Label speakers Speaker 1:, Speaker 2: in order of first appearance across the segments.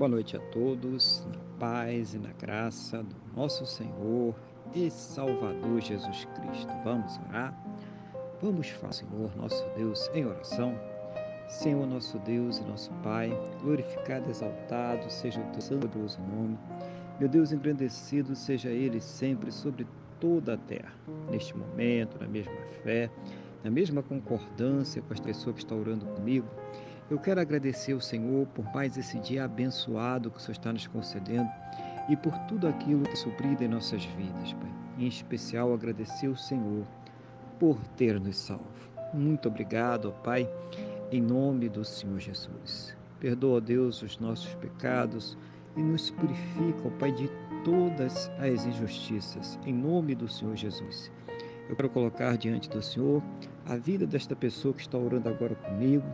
Speaker 1: Boa noite a todos, na paz e na graça do nosso Senhor e Salvador Jesus Cristo. Vamos orar? Vamos falar, Senhor, nosso Deus, em oração. Senhor, nosso Deus e nosso Pai, glorificado exaltado seja o teu santo nome. Meu Deus, engrandecido seja Ele sempre sobre toda a terra. Neste momento, na mesma fé, na mesma concordância com as pessoas que estão orando comigo, eu quero agradecer ao Senhor por mais esse dia abençoado que o Senhor está nos concedendo e por tudo aquilo que é suprido em nossas vidas, Pai. Em especial, agradecer ao Senhor por ter nos salvo. Muito obrigado, Pai, em nome do Senhor Jesus. Perdoa, Deus, os nossos pecados e nos purifica, Pai, de todas as injustiças, em nome do Senhor Jesus. Eu quero colocar diante do Senhor a vida desta pessoa que está orando agora comigo,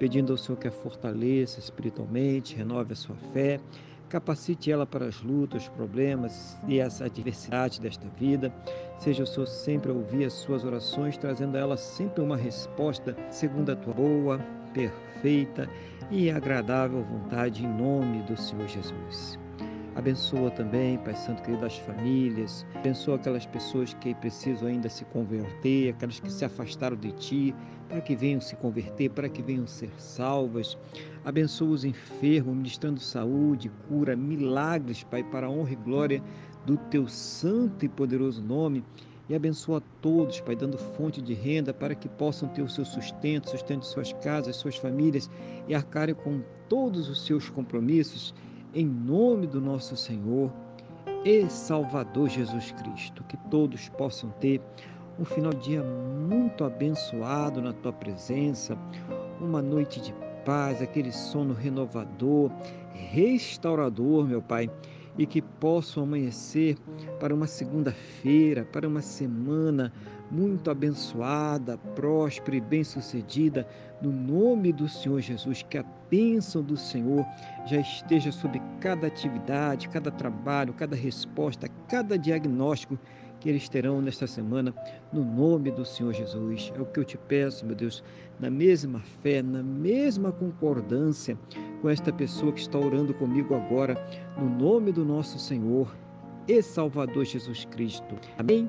Speaker 1: pedindo ao Senhor que a fortaleça espiritualmente, renove a sua fé, capacite ela para as lutas, os problemas e as adversidades desta vida. Seja o Senhor sempre a ouvir as suas orações, trazendo a ela sempre uma resposta segundo a tua boa, perfeita e agradável vontade, em nome do Senhor Jesus. Abençoa também, Pai Santo querido, as famílias. Abençoa aquelas pessoas que precisam ainda se converter, aquelas que se afastaram de Ti, para que venham se converter, para que venham ser salvas. Abençoa os enfermos, ministrando saúde, cura, milagres, Pai, para a honra e glória do Teu santo e poderoso nome. E abençoa todos, Pai, dando fonte de renda para que possam ter o seu sustento, sustento de suas casas, suas famílias e arcarem com todos os seus compromissos em nome do nosso Senhor e Salvador Jesus Cristo. Que todos possam ter um final de dia muito abençoado na tua presença, uma noite de paz, aquele sono renovador, restaurador, meu Pai, e que possam amanhecer para uma segunda-feira, para uma semana muito abençoada, próspera e bem-sucedida, no nome do Senhor Jesus, que a bênção do Senhor já esteja sobre cada atividade, cada trabalho, cada resposta, cada diagnóstico que eles terão nesta semana, no nome do Senhor Jesus. É o que eu te peço, meu Deus, na mesma fé, na mesma concordância com esta pessoa que está orando comigo agora, no nome do nosso Senhor e Salvador Jesus Cristo. Amém?